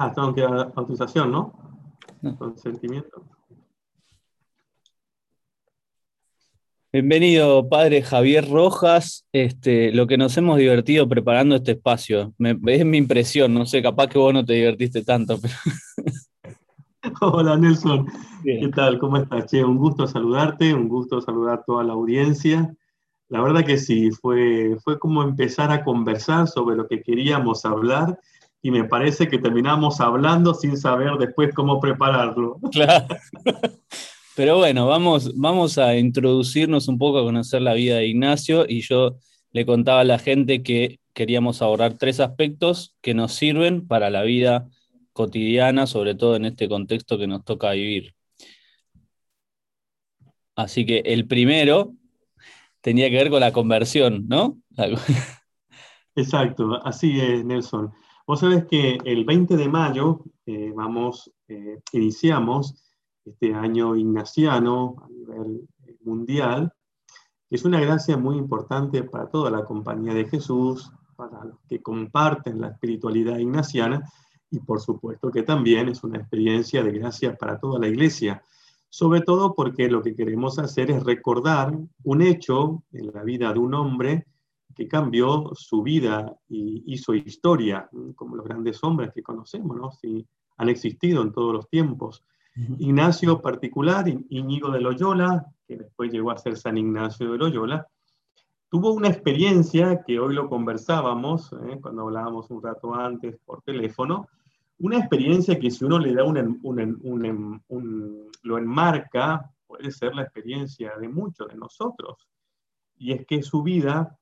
Ah, tengo que dar autorización, ¿no? Consentimiento. Bienvenido, padre Javier Rojas. Este, lo que nos hemos divertido preparando este espacio. es mi impresión, no sé, capaz que vos no te divertiste tanto. Hola Nelson, ¿qué tal? ¿Cómo estás? Che, un gusto saludarte, un gusto saludar a toda la audiencia. La verdad que sí, fue, fue como empezar a conversar sobre lo que queríamos hablar y me parece que terminamos hablando sin saber después cómo prepararlo. Claro. Pero bueno, vamos, vamos a introducirnos un poco a conocer la vida de Ignacio y yo le contaba a la gente que queríamos abordar tres aspectos que nos sirven para la vida cotidiana, sobre todo en este contexto que nos toca vivir. Así que el primero tenía que ver con la conversión, ¿no? Exacto, así es, Nelson. Vos sabés que el 20 de mayo eh, vamos, eh, iniciamos este año ignaciano a nivel mundial, es una gracia muy importante para toda la compañía de Jesús, para los que comparten la espiritualidad ignaciana y por supuesto que también es una experiencia de gracia para toda la iglesia, sobre todo porque lo que queremos hacer es recordar un hecho en la vida de un hombre que cambió su vida y hizo historia, como los grandes hombres que conocemos, ¿no? Si han existido en todos los tiempos. Ignacio particular, Íñigo de Loyola, que después llegó a ser San Ignacio de Loyola, tuvo una experiencia que hoy lo conversábamos, ¿eh? cuando hablábamos un rato antes por teléfono, una experiencia que si uno le da un, un, lo enmarca, puede ser la experiencia de muchos de nosotros. Y es que su vida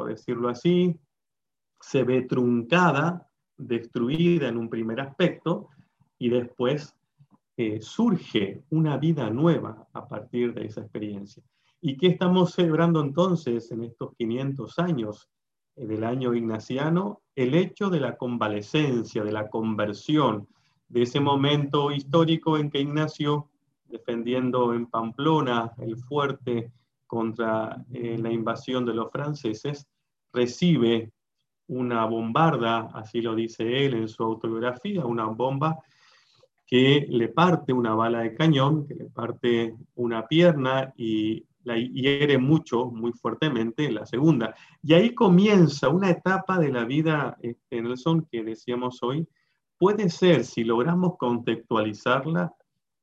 por decirlo así, se ve truncada, destruida en un primer aspecto, y después eh, surge una vida nueva a partir de esa experiencia. ¿Y qué estamos celebrando entonces en estos 500 años del año ignaciano? El hecho de la convalecencia, de la conversión, de ese momento histórico en que Ignacio, defendiendo en Pamplona el fuerte contra eh, la invasión de los franceses, recibe una bombarda, así lo dice él en su autobiografía, una bomba que le parte una bala de cañón, que le parte una pierna y la hiere mucho, muy fuertemente en la segunda. Y ahí comienza una etapa de la vida, este, Nelson, que decíamos hoy, puede ser, si logramos contextualizarla,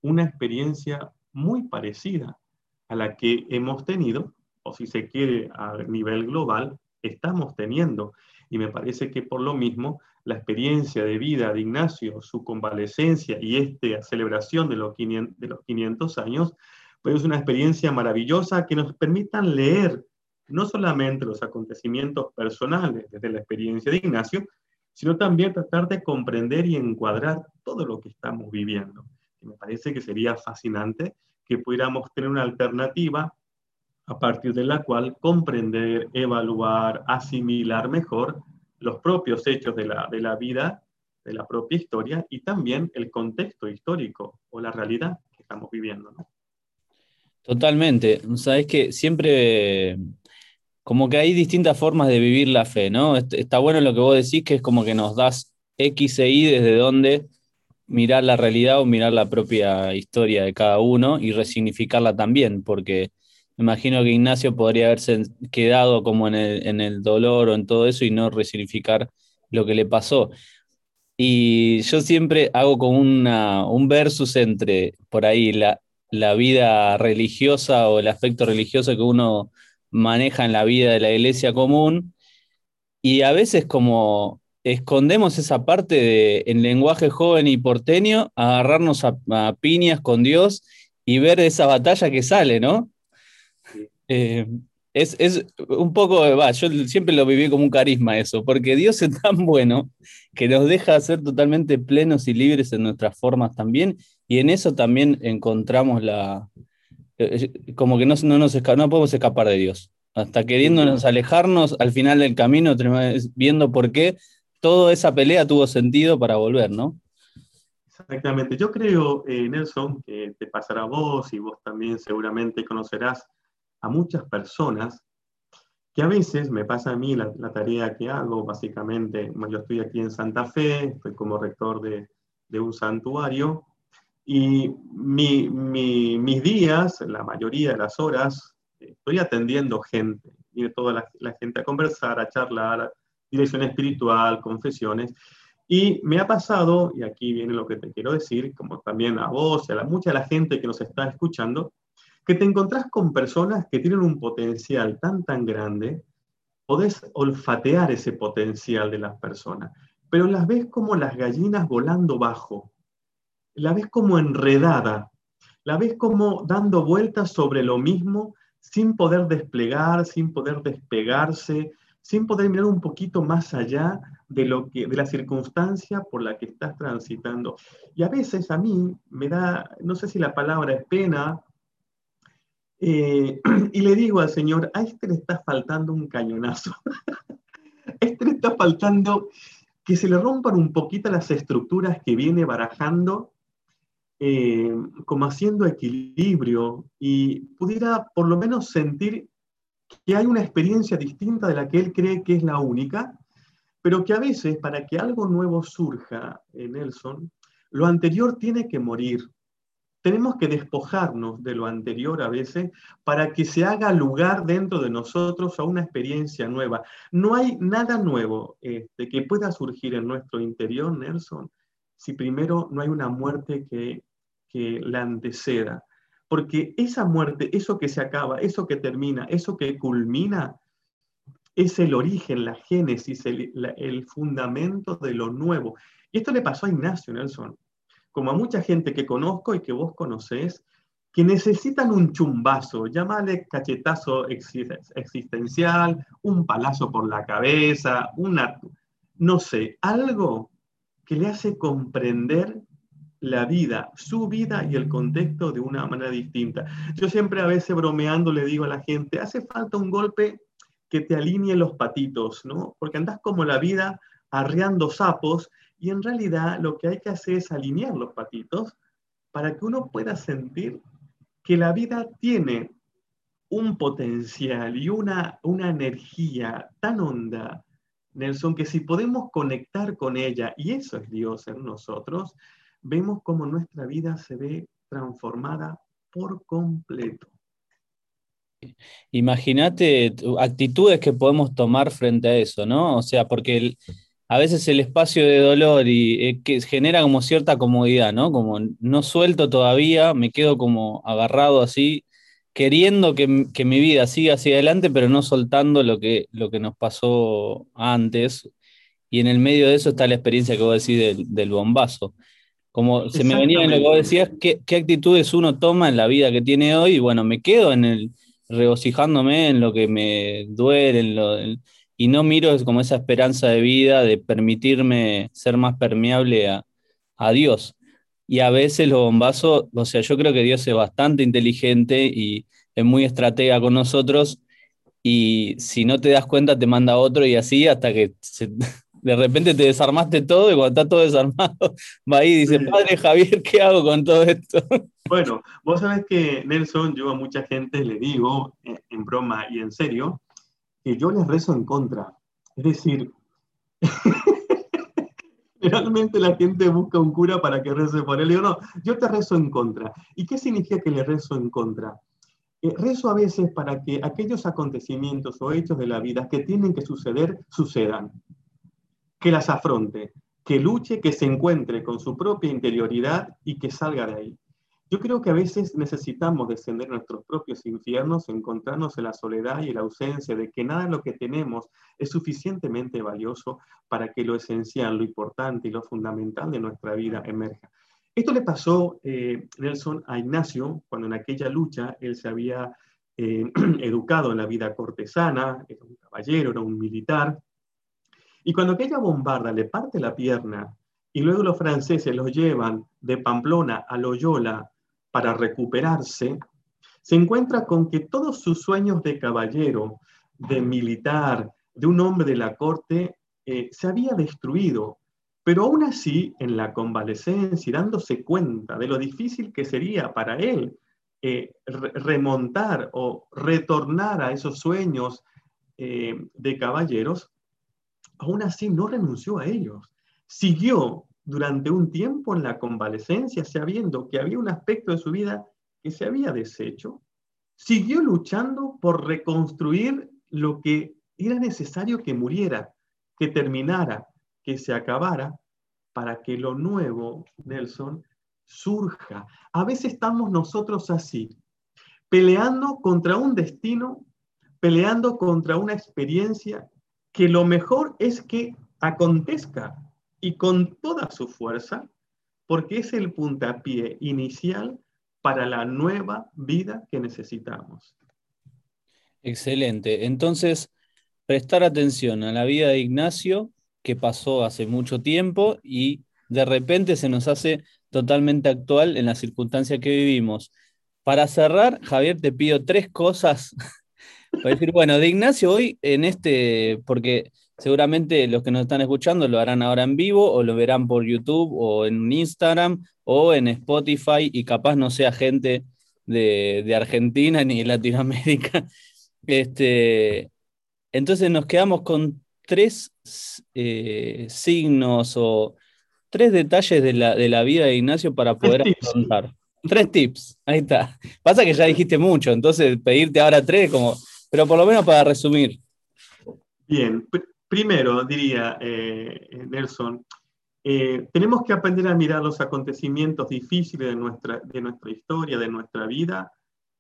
una experiencia muy parecida a la que hemos tenido, o si se quiere a nivel global, estamos teniendo. Y me parece que por lo mismo la experiencia de vida de Ignacio, su convalecencia y esta celebración de los 500, de los 500 años, pues es una experiencia maravillosa que nos permitan leer no solamente los acontecimientos personales desde la experiencia de Ignacio, sino también tratar de comprender y encuadrar todo lo que estamos viviendo. Y me parece que sería fascinante que pudiéramos tener una alternativa a partir de la cual comprender, evaluar, asimilar mejor los propios hechos de la, de la vida, de la propia historia y también el contexto histórico o la realidad que estamos viviendo. Totalmente. Sabes que siempre como que hay distintas formas de vivir la fe, ¿no? Está bueno lo que vos decís, que es como que nos das X e Y desde donde mirar la realidad o mirar la propia historia de cada uno y resignificarla también, porque me imagino que Ignacio podría haberse quedado como en el, dolor o en todo eso y no resignificar lo que le pasó. Y yo siempre hago como un versus entre por ahí la, la vida religiosa o el aspecto religioso que uno maneja en la vida de la iglesia común y a veces como escondemos esa parte de, en lenguaje joven y porteño, agarrarnos a, piñas con Dios y ver esa batalla que sale, ¿no? Eh, es, un poco, va, yo siempre lo viví como un carisma eso, porque Dios es tan bueno que nos deja ser totalmente plenos y libres en nuestras formas también, y en eso también encontramos la, eh, como que no, no, nos no podemos escapar de Dios. Hasta queriéndonos alejarnos, al final del camino, viendo por qué toda esa pelea tuvo sentido para volver, ¿no? Exactamente. Yo creo, eh, Nelson, que te pasará a vos y vos también seguramente conocerás a muchas personas que a veces me pasa a mí la, tarea que hago, básicamente, yo estoy aquí en Santa Fe, estoy como rector de, un santuario y mis días, la mayoría de las horas, estoy atendiendo gente, viene toda la, gente a conversar, a charlar, dirección espiritual, confesiones. Y me ha pasado, y aquí viene lo que te quiero decir, como también a vos a mucha de la gente que nos está escuchando, que te encontrás con personas que tienen un potencial tan, tan grande, podés olfatear ese potencial de las personas, pero las ves como las gallinas volando bajo, la ves como enredada, la ves como dando vueltas sobre lo mismo sin poder desplegar, sin poder despegarse, sin poder mirar un poquito más allá de, lo que, de la circunstancia por la que estás transitando. Y a veces a mí me da, no sé si la palabra es pena, eh, y le digo al Señor, a este le está faltando un cañonazo. a este le está faltando que se le rompan un poquito las estructuras que viene barajando eh, como haciendo equilibrio y pudiera por lo menos sentir que hay una experiencia distinta de la que él cree que es la única, pero que a veces para que algo nuevo surja en Nelson, lo anterior tiene que morir. Tenemos que despojarnos de lo anterior a veces para que se haga lugar dentro de nosotros a una experiencia nueva. No hay nada nuevo este, que pueda surgir en nuestro interior, Nelson, si primero no hay una muerte que que la anteceda. Porque esa muerte, eso que se acaba, eso que termina, eso que culmina, es el origen, la génesis, el, fundamento de lo nuevo. Y esto le pasó a Ignacio Nelson, como a mucha gente que conozco y que vos conocés, que necesitan un chumbazo, llámale cachetazo existencial, un palazo por la cabeza, una, no sé, algo que le hace comprender la vida, su vida y el contexto de una manera distinta. Yo siempre a veces bromeando le digo a la gente, hace falta un golpe que te alinee los patitos, ¿no? Porque andas como la vida arreando sapos y en realidad lo que hay que hacer es alinear los patitos para que uno pueda sentir que la vida tiene un potencial y una, una energía tan honda, Nelson, que si podemos conectar con ella, y eso es Dios en nosotros, vemos cómo nuestra vida se ve transformada por completo. Imagínate actitudes que podemos tomar frente a eso, ¿no? O sea, porque a veces el espacio de dolor y eh, que genera como cierta comodidad, ¿no? Como no suelto todavía, me quedo como agarrado así, queriendo que, mi vida siga hacia adelante, pero no soltando lo que, lo que nos pasó antes. Y en el medio de eso está la experiencia que vos decís del, del bombazo. Como se me venía en lo que vos decías, ¿qué, actitudes uno toma en la vida que tiene hoy, y bueno, me quedo en el regocijándome en lo que me duele, y no miro como esa esperanza de vida de permitirme ser más permeable a, a Dios. Y a veces los bombazos, o sea, yo creo que Dios es bastante inteligente y es muy estratega con nosotros, y si no te das cuenta te manda otro y así hasta que se, de repente te desarmaste todo y cuando está todo desarmado, va ahí y dice, padre Javier, ¿qué hago con todo esto? Bueno, vos sabés que Nelson, yo a mucha gente le digo, eh, en broma y en serio, que yo les rezo en contra. Es decir, generalmente la gente busca un cura para que rece por él. Le digo, no, yo te rezo en contra. ¿Y qué significa que le rezo en contra? Eh, rezo a veces para que aquellos acontecimientos o hechos de la vida que tienen que suceder, sucedan que las afronte, que luche, que se encuentre con su propia interioridad y que salga de ahí. Yo creo que a veces necesitamos descender nuestros propios infiernos, encontrarnos en la soledad y en la ausencia de que nada de lo que tenemos es suficientemente valioso para que lo esencial, lo importante y lo fundamental de nuestra vida emerja. Esto le pasó, eh, Nelson, a Ignacio cuando en aquella lucha él se había eh, educado en la vida cortesana, era un caballero, era un militar, y cuando aquella bombarda le parte la pierna y luego los franceses los llevan de Pamplona a Loyola para recuperarse, se encuentra con que todos sus sueños de caballero, de militar, de un hombre de la corte, eh, se había destruido. Pero aún así, en la convalecencia y dándose cuenta de lo difícil que sería para él eh, remontar o retornar a esos sueños eh, de caballeros, aún así no renunció a ellos. Siguió durante un tiempo en la convalecencia, sabiendo que había un aspecto de su vida que se había deshecho, siguió luchando por reconstruir lo que era necesario que muriera, que terminara, que se acabara, para que lo nuevo, Nelson, surja. A veces estamos nosotros así, peleando contra un destino, peleando contra una experiencia que lo mejor es que acontezca y con toda su fuerza, porque es el puntapié inicial para la nueva vida que necesitamos. Excelente. Entonces, prestar atención a la vida de Ignacio, que pasó hace mucho tiempo y de repente se nos hace totalmente actual en la circunstancia que vivimos. Para cerrar, Javier, te pido tres cosas para decir, bueno, de Ignacio hoy en este, porque seguramente los que nos están escuchando lo harán ahora en vivo o lo verán por YouTube o en Instagram o en Spotify y capaz no sea gente de, Argentina ni de Latinoamérica. Este, entonces nos quedamos con tres eh, signos o tres detalles de la, vida de Ignacio para poder afrontar. Tres tips, ahí está. Pasa que ya dijiste mucho, entonces pedirte ahora tres, como, pero por lo menos para resumir. Bien, primero diría, eh, Nelson, eh, tenemos que aprender a mirar los acontecimientos difíciles de nuestra, de nuestra historia, de nuestra vida,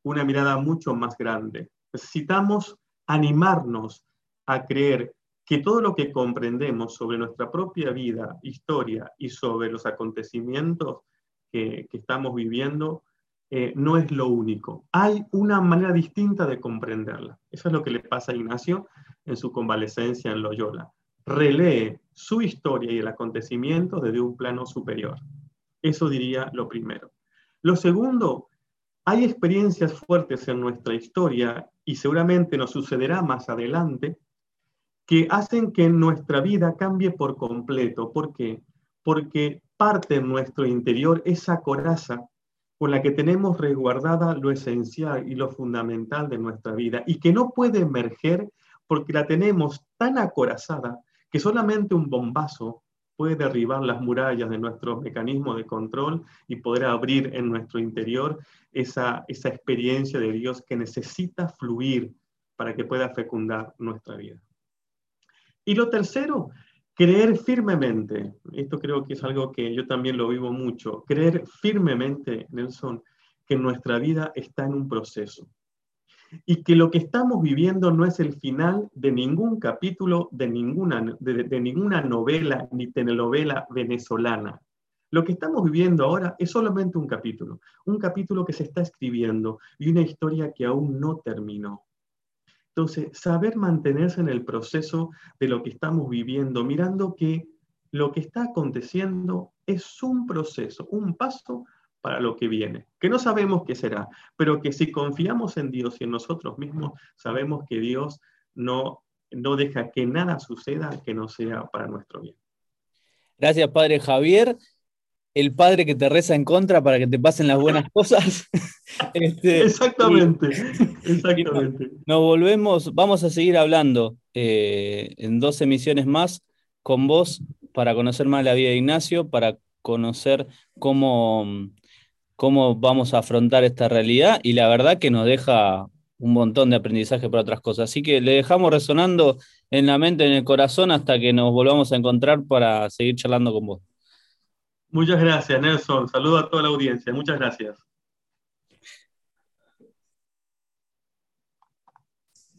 una mirada mucho más grande. Necesitamos animarnos a creer que todo lo que comprendemos sobre nuestra propia vida, historia y sobre los acontecimientos que, estamos viviendo eh, no es lo único. Hay una manera distinta de comprenderla. Eso es lo que le pasa a Ignacio en su convalecencia en Loyola. Relee su historia y el acontecimiento desde un plano superior. Eso diría lo primero. Lo segundo, hay experiencias fuertes en nuestra historia y seguramente nos sucederá más adelante que hacen que nuestra vida cambie por completo. ¿Por qué? Porque parte en nuestro interior esa coraza con la que tenemos resguardada lo esencial y lo fundamental de nuestra vida y que no puede emerger porque la tenemos tan acorazada que solamente un bombazo puede derribar las murallas de nuestro mecanismo de control y poder abrir en nuestro interior esa, esa experiencia de Dios que necesita fluir para que pueda fecundar nuestra vida. Y lo tercero, creer firmemente. Esto creo que es algo que yo también lo vivo mucho. Creer firmemente, Nelson, que nuestra vida está en un proceso. Y que lo que estamos viviendo no es el final de ningún capítulo, de ninguna, de, ninguna novela ni telenovela venezolana. Lo que estamos viviendo ahora es solamente un capítulo, un capítulo que se está escribiendo y una historia que aún no terminó. Entonces, saber mantenerse en el proceso de lo que estamos viviendo, mirando que lo que está aconteciendo es un proceso, un paso para lo que viene, que no sabemos qué será, pero que si confiamos en Dios y en nosotros mismos, sabemos que Dios no, no deja que nada suceda que no sea para nuestro bien. Gracias, Padre Javier el padre que te reza en contra para que te pasen las buenas cosas. Este, exactamente, exactamente. Nos volvemos, vamos a seguir hablando eh, en dos emisiones más con vos para conocer más la vida de Ignacio, para conocer cómo, cómo vamos a afrontar esta realidad y la verdad que nos deja un montón de aprendizaje para otras cosas. Así que le dejamos resonando en la mente, en el corazón, hasta que nos volvamos a encontrar para seguir charlando con vos. Muchas gracias, Nelson. Saludo a toda la audiencia. Muchas gracias.